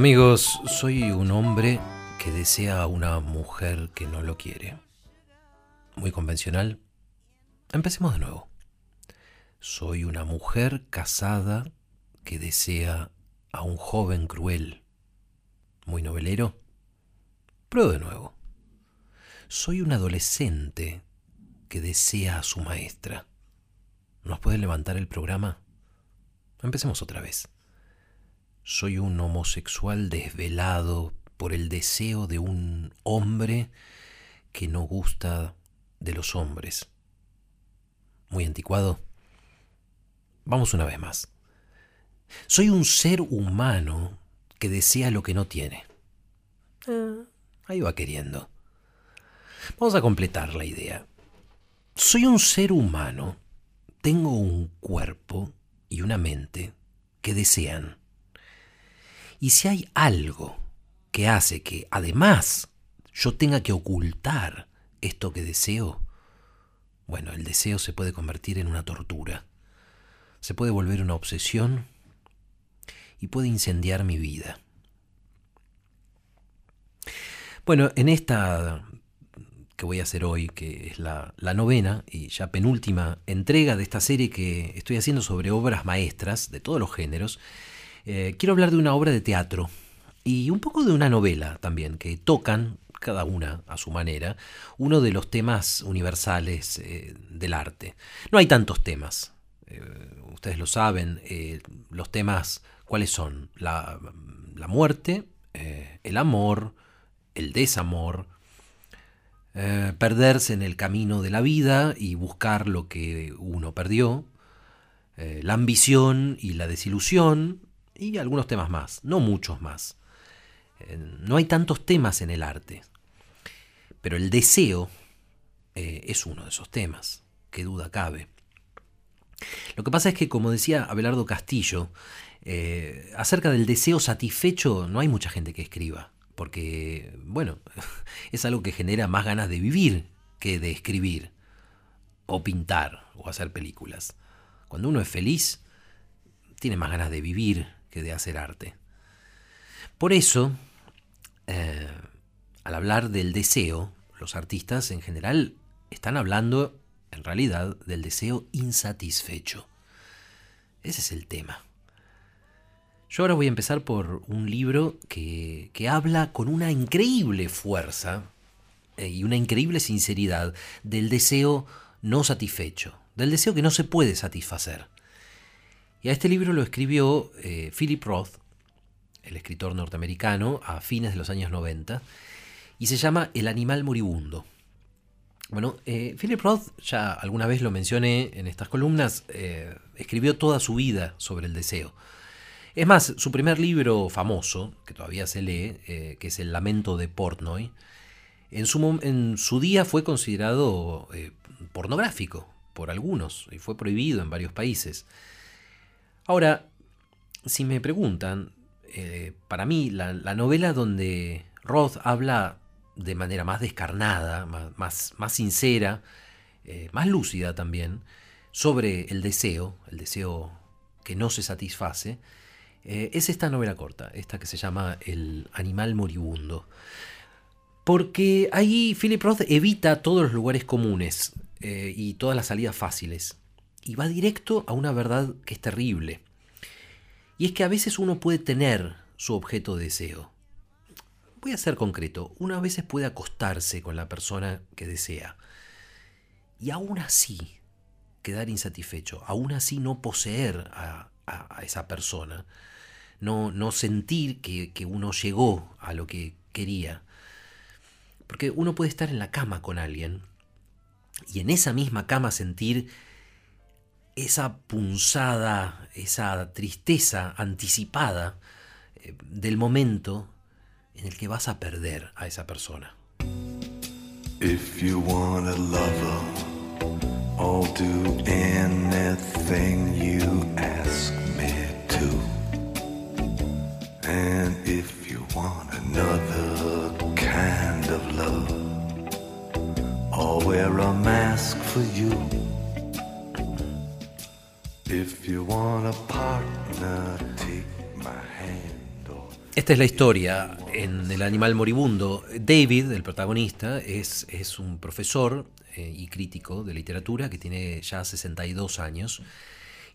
Amigos, soy un hombre que desea a una mujer que no lo quiere. Muy convencional. Empecemos de nuevo. Soy una mujer casada que desea a un joven cruel. Muy novelero. Pruebo de nuevo. Soy un adolescente que desea a su maestra. ¿Nos puede levantar el programa? Empecemos otra vez. Soy un homosexual desvelado por el deseo de un hombre que no gusta de los hombres. Muy anticuado. Vamos una vez más. Soy un ser humano que desea lo que no tiene. Ah, ahí va queriendo. Vamos a completar la idea. Soy un ser humano, tengo un cuerpo y una mente que desean. Y si hay algo que hace que además yo tenga que ocultar esto que deseo, bueno, el deseo se puede convertir en una tortura, se puede volver una obsesión y puede incendiar mi vida. Bueno, en esta que voy a hacer hoy, que es la, novena y ya penúltima entrega de esta serie que estoy haciendo sobre obras maestras de todos los géneros, eh, quiero hablar de una obra de teatro y un poco de una novela también, que tocan, cada una a su manera, uno de los temas universales eh, del arte. No hay tantos temas, eh, ustedes lo saben, los temas, ¿cuáles son? La, la muerte, el amor, el desamor, perderse en el camino de la vida y buscar lo que uno perdió, la ambición y la desilusión y algunos temas más, no muchos más. Eh, no hay tantos temas en el arte, pero el deseo es uno de esos temas, qué duda cabe. Lo que pasa es que, como decía Abelardo Castillo, acerca del deseo satisfecho no hay mucha gente que escriba porque, bueno, es algo que genera más ganas de vivir que de escribir, o pintar, o hacer películas. Cuando uno es feliz, tiene más ganas de vivir que de hacer arte. Por eso, eh, al hablar del deseo, los artistas en general están hablando, en realidad, del deseo insatisfecho. Ese es el tema. Yo ahora voy a empezar por un libro que, habla con una increíble fuerza eh, y una increíble sinceridad del deseo no satisfecho, del deseo que no se puede satisfacer. Y a este libro lo escribió eh, Philip Roth, el escritor norteamericano, a fines de los años 90, y se llama El animal moribundo. Bueno, eh, Philip Roth, ya alguna vez lo mencioné en estas columnas, escribió toda su vida sobre el deseo. Es más, su primer libro famoso, que todavía se lee, eh, que es El lamento de Portnoy, en su, en su día fue considerado eh, pornográfico por algunos y fue prohibido en varios países. Ahora, si me preguntan, eh, para mí la, novela donde Roth habla de manera más descarnada, más, sincera, más lúcida también, sobre el deseo, el deseo que no se satisface, eh, es esta novela corta, esta que se llama El animal moribundo. Porque ahí Philip Roth evita todos los lugares comunes eh, y todas las salidas fáciles. Y va directo a una verdad que es terrible. Y es que a veces uno puede tener su objeto de deseo. Voy a ser concreto. Uno a veces puede acostarse con la persona que desea. Y aún así quedar insatisfecho. Aún así no poseer a esa persona no, sentir que, que uno llegó a lo que quería. Porque uno puede estar en la cama con alguien y en esa misma cama sentir esa punzada, esa tristeza anticipada eh, del momento en el que vas a perder a esa persona. If you want a lover, I'll do anything you ask me to. And if you want another kind of love, I'll wear a mask for you. Esta es la historia en El animal moribundo. David, el protagonista, es, es un profesor eh, y crítico de literatura que tiene ya 62 años.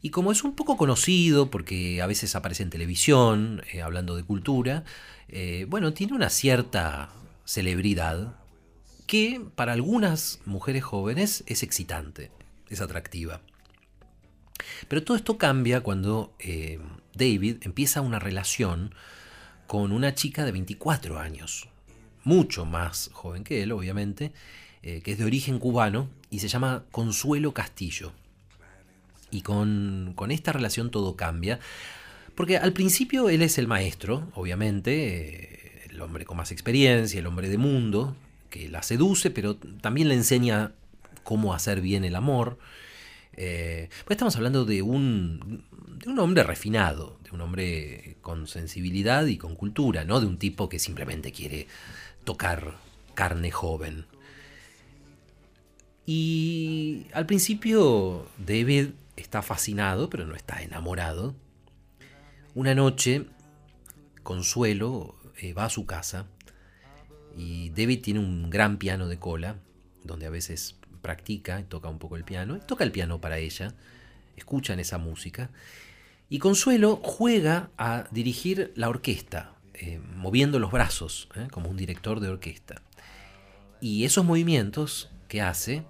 Y como es un poco conocido, porque a veces aparece en televisión, eh, hablando de cultura, eh, bueno, tiene una cierta celebridad que para algunas mujeres jóvenes es excitante, es atractiva. Pero todo esto cambia cuando David empieza una relación con una chica de 24 años, mucho más joven que él, obviamente, eh, que es de origen cubano y se llama Consuelo Castillo. Y con, con esta relación todo cambia, porque al principio él es el maestro, obviamente, eh, el hombre con más experiencia, el hombre de mundo, que la seduce, pero también le enseña cómo hacer bien el amor. Pues estamos hablando de un, de un hombre refinado, de un hombre con sensibilidad y con cultura, no de un tipo que simplemente quiere tocar carne joven. Y al principio David está fascinado, pero no está enamorado. Una noche, Consuelo eh, va a su casa y David tiene un gran piano de cola, donde a veces practica toca un poco el piano, toca el piano para ella, escuchan esa música, y Consuelo juega a dirigir la orquesta, eh, moviendo los brazos, eh, como un director de orquesta. Y esos movimientos que hace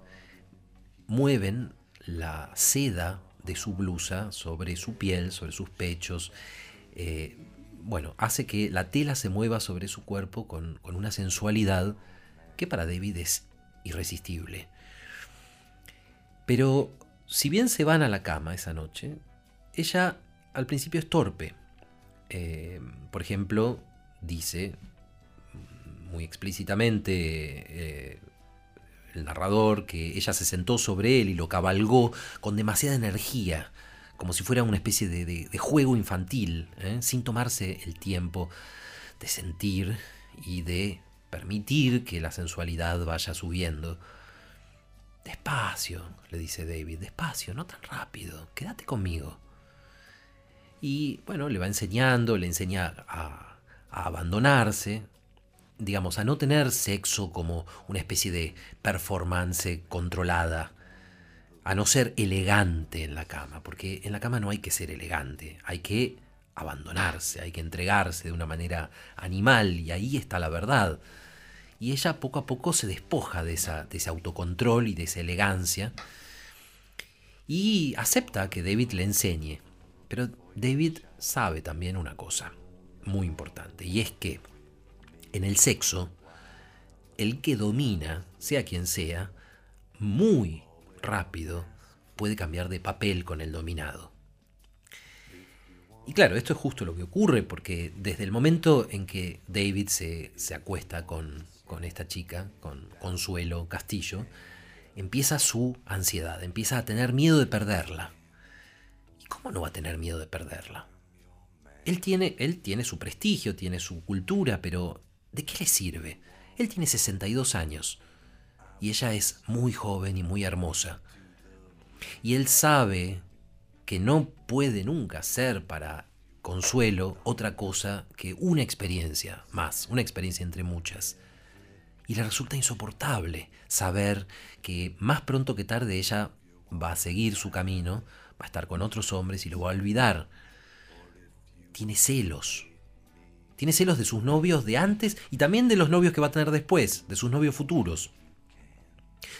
mueven la seda de su blusa sobre su piel, sobre sus pechos. Eh, bueno, hace que la tela se mueva sobre su cuerpo con una sensualidad que para David es irresistible. Pero si bien se van a la cama esa noche, ella al principio es torpe. Eh, por ejemplo, dice muy explícitamente eh, el narrador que ella se sentó sobre él y lo cabalgó con demasiada energía, como si fuera una especie de, juego infantil, ¿eh? sin tomarse el tiempo de sentir y de permitir que la sensualidad vaya subiendo. Despacio, le dice David, despacio, no tan rápido, quédate conmigo. Y bueno, le va enseñando, le enseña a, abandonarse, digamos, a no tener sexo como una especie de performance controlada, a no ser elegante en la cama, porque en la cama no hay que ser elegante, hay que abandonarse, hay que entregarse de una manera animal y ahí está la verdad y ella poco a poco se despoja de, esa, de ese autocontrol y de esa elegancia y acepta que David le enseñe. Pero David sabe también una cosa muy importante y es que en el sexo el que domina, sea quien sea, muy rápido puede cambiar de papel con el dominado. Y claro, esto es justo lo que ocurre porque desde el momento en que David se, se acuesta con, con esta chica, con Consuelo Castillo, empieza su ansiedad, empieza a tener miedo de perderla. ¿Y cómo no va a tener miedo de perderla? Él tiene, él tiene su prestigio, tiene su cultura, pero ¿de qué le sirve? Él tiene 62 años y ella es muy joven y muy hermosa. Y él sabe que no puede nunca ser para Consuelo otra cosa que una experiencia más, una experiencia entre muchas y le resulta insoportable saber que más pronto que tarde ella va a seguir su camino, va a estar con otros hombres y lo va a olvidar. Tiene celos. Tiene celos de sus novios de antes y también de los novios que va a tener después, de sus novios futuros.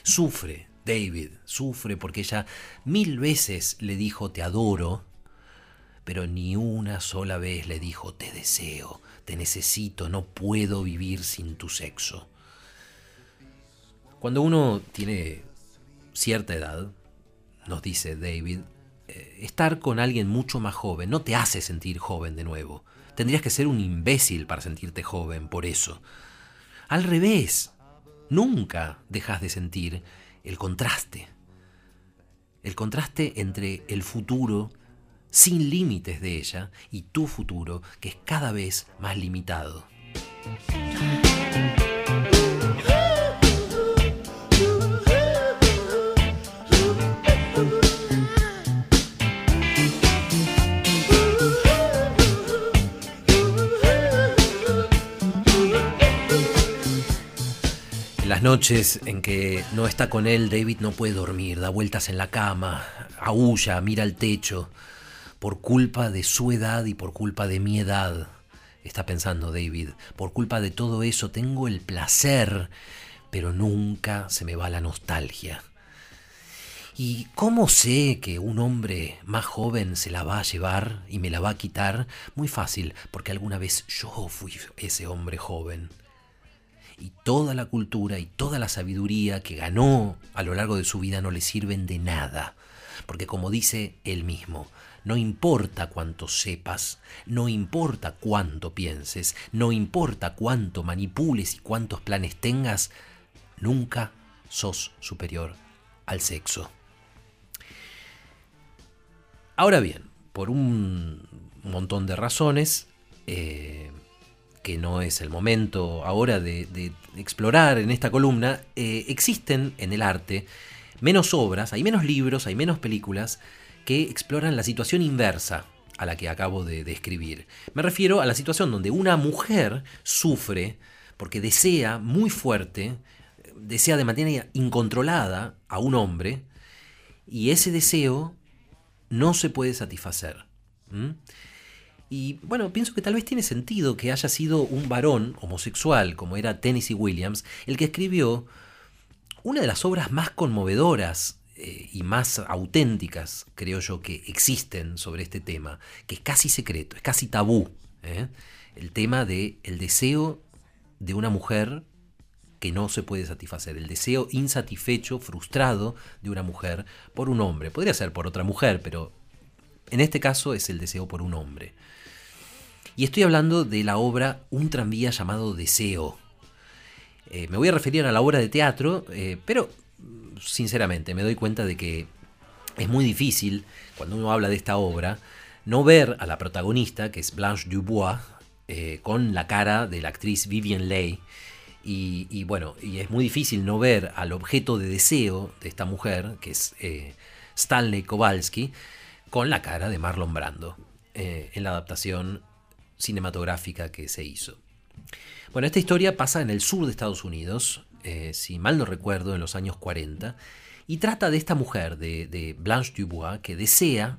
Sufre, David, sufre porque ella mil veces le dijo te adoro, pero ni una sola vez le dijo te deseo, te necesito, no puedo vivir sin tu sexo. Cuando uno tiene cierta edad, nos dice David, eh, estar con alguien mucho más joven no te hace sentir joven de nuevo. Tendrías que ser un imbécil para sentirte joven por eso. Al revés, nunca dejas de sentir el contraste. El contraste entre el futuro sin límites de ella y tu futuro que es cada vez más limitado. Noches en que no está con él, David no puede dormir, da vueltas en la cama, aúlla, mira al techo. Por culpa de su edad y por culpa de mi edad, está pensando David, por culpa de todo eso tengo el placer, pero nunca se me va la nostalgia. ¿Y cómo sé que un hombre más joven se la va a llevar y me la va a quitar? Muy fácil, porque alguna vez yo fui ese hombre joven y toda la cultura y toda la sabiduría que ganó a lo largo de su vida no le sirven de nada. Porque como dice él mismo, no importa cuánto sepas, no importa cuánto pienses, no importa cuánto manipules y cuántos planes tengas, nunca sos superior al sexo. Ahora bien, por un montón de razones, eh, que no es el momento ahora de, explorar en esta columna, eh, existen en el arte menos obras, hay menos libros, hay menos películas que exploran la situación inversa a la que acabo de describir. Me refiero a la situación donde una mujer sufre porque desea muy fuerte, desea de manera incontrolada a un hombre y ese deseo no se puede satisfacer. Y bueno, pienso que tal vez tiene sentido que haya sido un varón homosexual, como era Tennessee Williams, el que escribió una de las obras más conmovedoras eh, y más auténticas, creo yo, que existen sobre este tema, que es casi secreto, es casi tabú. ¿eh? El tema de el deseo de una mujer que no se puede satisfacer, el deseo insatisfecho, frustrado de una mujer por un hombre. Podría ser por otra mujer, pero en este caso es el deseo por un hombre. Y estoy hablando de la obra Un tranvía llamado Deseo. Eh, me voy a referir a la obra de teatro, eh, pero sinceramente me doy cuenta de que es muy difícil, cuando uno habla de esta obra, no ver a la protagonista, que es Blanche Dubois, eh, con la cara de la actriz Vivian Leigh. Y, bueno, y es muy difícil no ver al objeto de deseo de esta mujer, que es Stanley Kowalski, con la cara de Marlon Brando en la adaptación cinematográfica que se hizo. Bueno, esta historia pasa en el sur de Estados Unidos, eh, si mal no recuerdo, en los años 40, y trata de esta mujer, de, Blanche Dubois, que desea,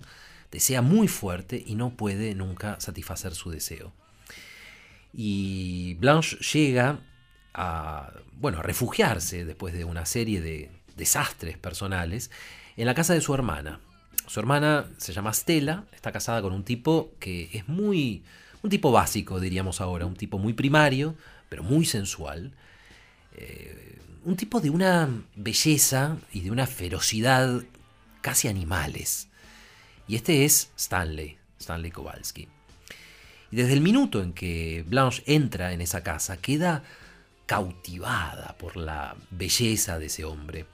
desea muy fuerte y no puede nunca satisfacer su deseo. Y Blanche llega a, bueno, a refugiarse después de una serie de desastres personales en la casa de su hermana. Su hermana se llama Stella, está casada con un tipo que es muy, un tipo básico, diríamos ahora, un tipo muy primario, pero muy sensual. Eh, un tipo de una belleza y de una ferocidad casi animales. Y este es Stanley, Stanley Kowalski. Y desde el minuto en que Blanche entra en esa casa, queda cautivada por la belleza de ese hombre.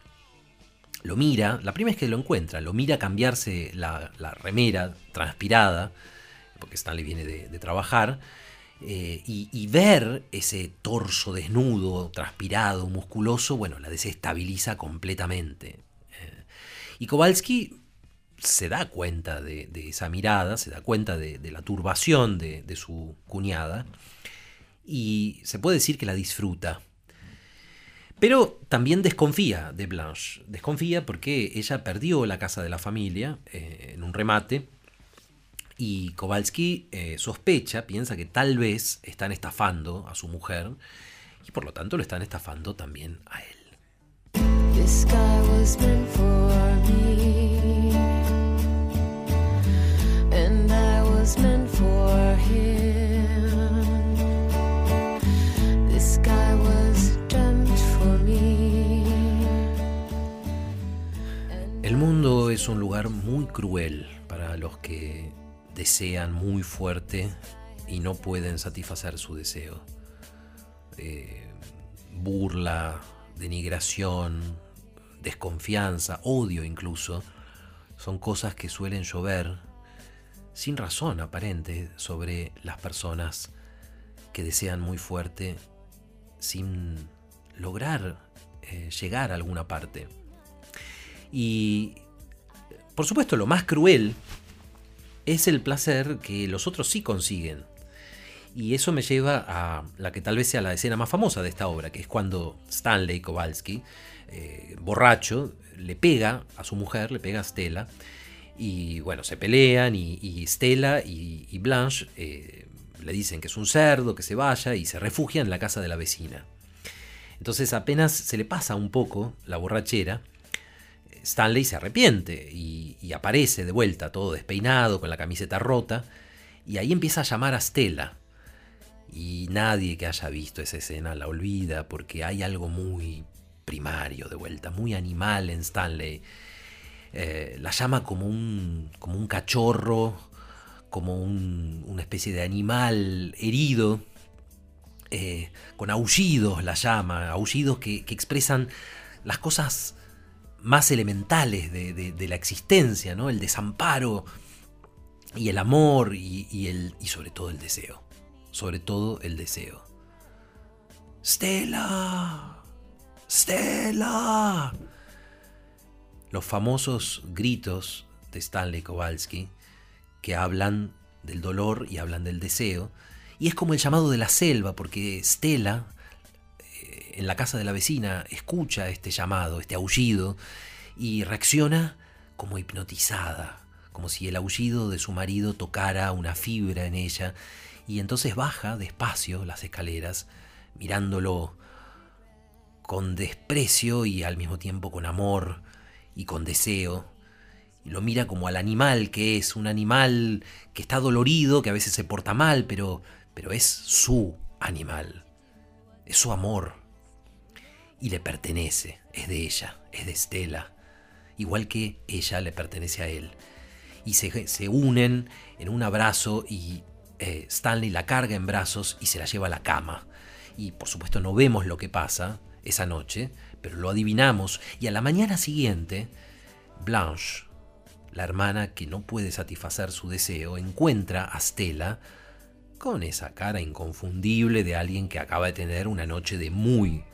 Lo mira, la primera vez que lo encuentra, lo mira cambiarse la, la remera transpirada, porque Stanley viene de, trabajar, eh, y, ver ese torso desnudo, transpirado, musculoso, bueno, la desestabiliza completamente. Eh, y Kowalski se da cuenta de, esa mirada, se da cuenta de, la turbación de, su cuñada, y se puede decir que la disfruta. Pero también desconfía de Blanche. Desconfía porque ella perdió la casa de la familia eh, en un remate y Kowalski eh, sospecha, piensa que tal vez están estafando a su mujer y por lo tanto lo están estafando también a él. Mundo es un lugar muy cruel para los que desean muy fuerte y no pueden satisfacer su deseo. Eh, burla, denigración, desconfianza, odio incluso, son cosas que suelen llover sin razón aparente sobre las personas que desean muy fuerte sin lograr eh, llegar a alguna parte. Y por supuesto lo más cruel es el placer que los otros sí consiguen. Y eso me lleva a la que tal vez sea la escena más famosa de esta obra, que es cuando Stanley Kowalski, eh, borracho, le pega a su mujer, le pega a Stella, y bueno, se pelean y, Stella y, Blanche eh, le dicen que es un cerdo, que se vaya, y se refugian en la casa de la vecina. Entonces apenas se le pasa un poco la borrachera, Stanley se arrepiente y, aparece de vuelta, todo despeinado, con la camiseta rota, y ahí empieza a llamar a Stella. Y nadie que haya visto esa escena la olvida porque hay algo muy primario de vuelta, muy animal en Stanley. Eh, la llama como un, como un cachorro, como una especie de animal herido, eh, con aullidos la llama, aullidos que, expresan las cosas más elementales de, la existencia, ¿no? el desamparo y el amor y, el, y sobre todo el deseo sobre todo el deseo. Stella, Stella. Los famosos gritos de Stanley Kowalski que hablan del dolor y hablan del deseo. Y es como el llamado de la selva, porque Stella, en la casa de la vecina, escucha este llamado, este aullido, y reacciona como hipnotizada, como si el aullido de su marido tocara una fibra en ella y entonces baja despacio las escaleras, mirándolo con desprecio y al mismo tiempo con amor y con deseo. Y lo mira como al animal que es, un animal que está dolorido, que a veces se porta mal, pero, pero es su animal, es su amor. Y le pertenece, es de ella, es de Estela, igual que ella le pertenece a él. Y se, se unen en un abrazo y eh, Stanley la carga en brazos y se la lleva a la cama. Y por supuesto no vemos lo que pasa esa noche, pero lo adivinamos y a la mañana siguiente, Blanche, la hermana que no puede satisfacer su deseo, encuentra a Stella con esa cara inconfundible de alguien que acaba de tener una noche de muy,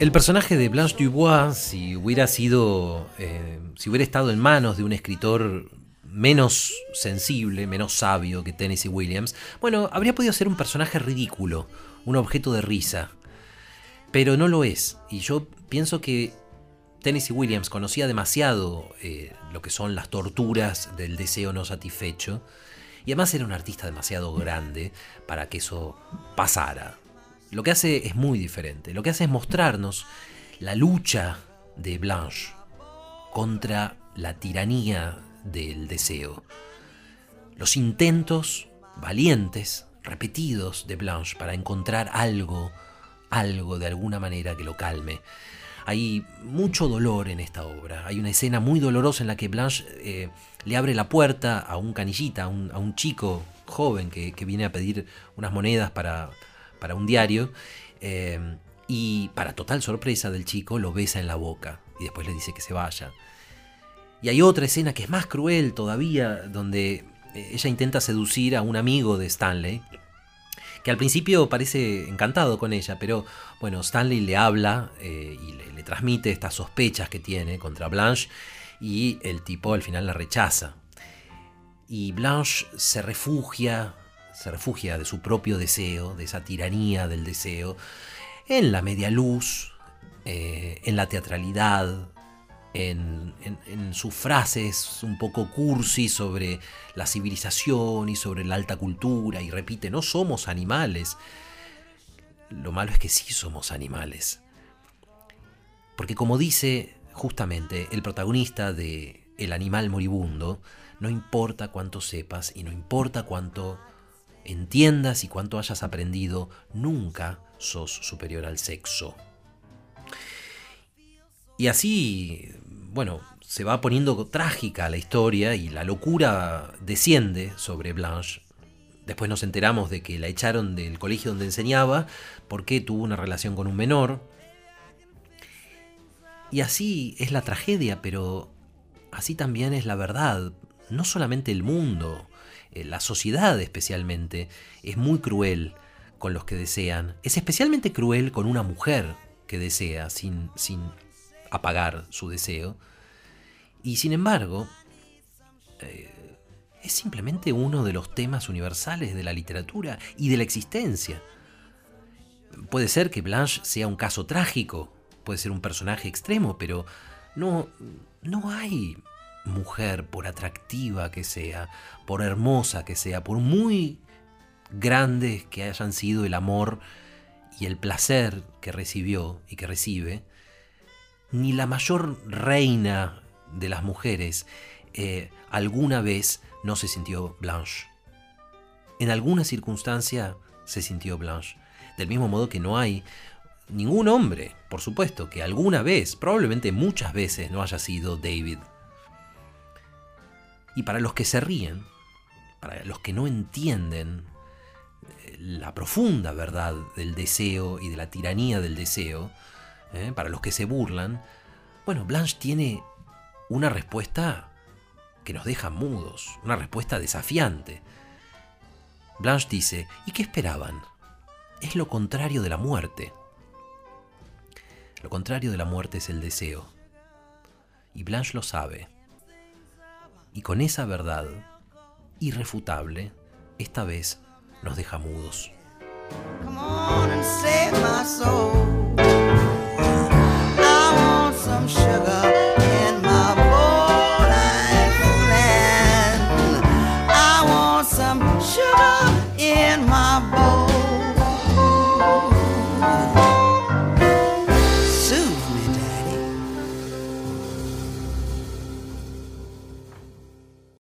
El personaje de Blanche Dubois, si hubiera sido, eh, si hubiera estado en manos de un escritor menos sensible, menos sabio que Tennessee Williams, bueno, habría podido ser un personaje ridículo, un objeto de risa. Pero no lo es. Y yo pienso que Tennessee Williams conocía demasiado eh, lo que son las torturas del deseo no satisfecho. Y además era un artista demasiado grande para que eso pasara. Lo que hace es muy diferente. Lo que hace es mostrarnos la lucha de Blanche contra la tiranía del deseo. Los intentos valientes, repetidos de Blanche para encontrar algo, algo de alguna manera que lo calme. Hay mucho dolor en esta obra. Hay una escena muy dolorosa en la que Blanche eh, le abre la puerta a un canillita, a un, chico joven que, viene a pedir unas monedas para, para un diario. Eh, y para total sorpresa del chico lo besa en la boca y después le dice que se vaya. Y hay otra escena que es más cruel todavía, donde eh, ella intenta seducir a un amigo de Stanley, que al principio parece encantado con ella, pero bueno, Stanley le habla eh, y le, transmite estas sospechas que tiene contra Blanche y el tipo al final la rechaza. Y Blanche se refugia, se refugia de su propio deseo, de esa tiranía del deseo, en la media luz, eh, en la teatralidad, en, sus frases un poco cursi sobre la civilización y sobre la alta cultura y repite, no somos animales. Lo malo es que sí somos animales. Porque como dice justamente el protagonista de El animal moribundo, no importa cuánto sepas y no importa cuánto entiendas y cuánto hayas aprendido, nunca sos superior al sexo. Y así, bueno, se va poniendo trágica la historia y la locura desciende sobre Blanche Después nos enteramos de que la echaron del colegio donde enseñaba porque tuvo una relación con un menor. Y así es la tragedia, pero así también es la verdad. No solamente el mundo, eh, la sociedad especialmente, es muy cruel con los que desean. Es especialmente cruel con una mujer que desea sin, sin apagar su deseo. Y sin embargo, eh, es simplemente uno de los temas universales de la literatura y de la existencia. Puede ser que Blanche sea un caso trágico, puede ser un personaje extremo, pero no, no hay mujer, por atractiva que sea, por hermosa que sea, por muy grandes que hayan sido el amor y el placer que recibió y que recibe, ni la mayor reina de las mujeres eh, alguna vez no se sintió Blanche. En alguna circunstancia se sintió Blanche. Del mismo modo que no hay ningún hombre, por supuesto, que alguna vez, probablemente muchas veces, no haya sido David. Y para los que se ríen, para los que no entienden eh, la profunda verdad del deseo y de la tiranía del deseo, ¿eh? para los que se burlan, bueno, Blanche tiene una respuesta que nos deja mudos, una respuesta desafiante. Blanche dice, ¿y qué esperaban? Es lo contrario de la muerte. Lo contrario de la muerte es el deseo. Y Blanche lo sabe y con esa verdad irrefutable, esta vez nos deja mudos.